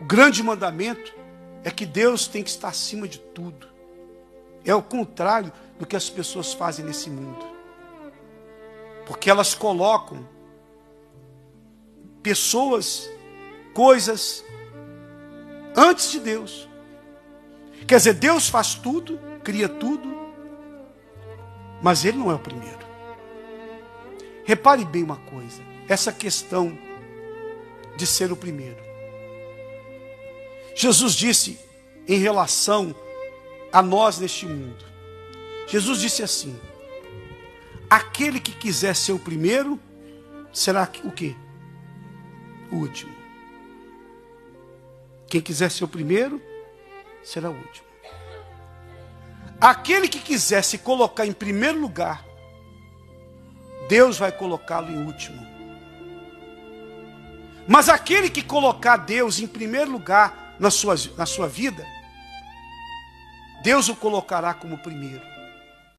O grande mandamento é que Deus tem que estar acima de tudo. É o contrário do que as pessoas fazem nesse mundo. Porque elas colocam pessoas, coisas, antes de Deus. Quer dizer, Deus faz tudo, cria tudo, mas Ele não é o primeiro. Repare bem uma coisa: essa questão de ser o primeiro. Jesus disse em relação a nós neste mundo. Jesus disse assim: Aquele que quiser ser o primeiro, será o quê? O último. Quem quiser ser o primeiro, será o último. Aquele que quiser se colocar em primeiro lugar, Deus vai colocá-lo em último. Mas aquele que colocar Deus em primeiro lugar na sua, na sua vida, Deus o colocará como primeiro.